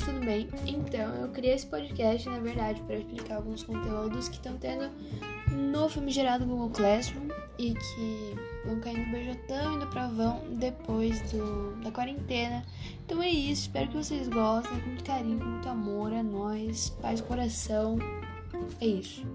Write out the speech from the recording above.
tudo bem? Então, eu criei esse podcast, na verdade, para explicar alguns conteúdos que estão tendo no filme gerado Google Classroom e que vão cair no beijotão e no provão depois do, da quarentena. Então é isso, espero que vocês gostem, com muito carinho, com muito amor, é nóis, paz coração. É isso.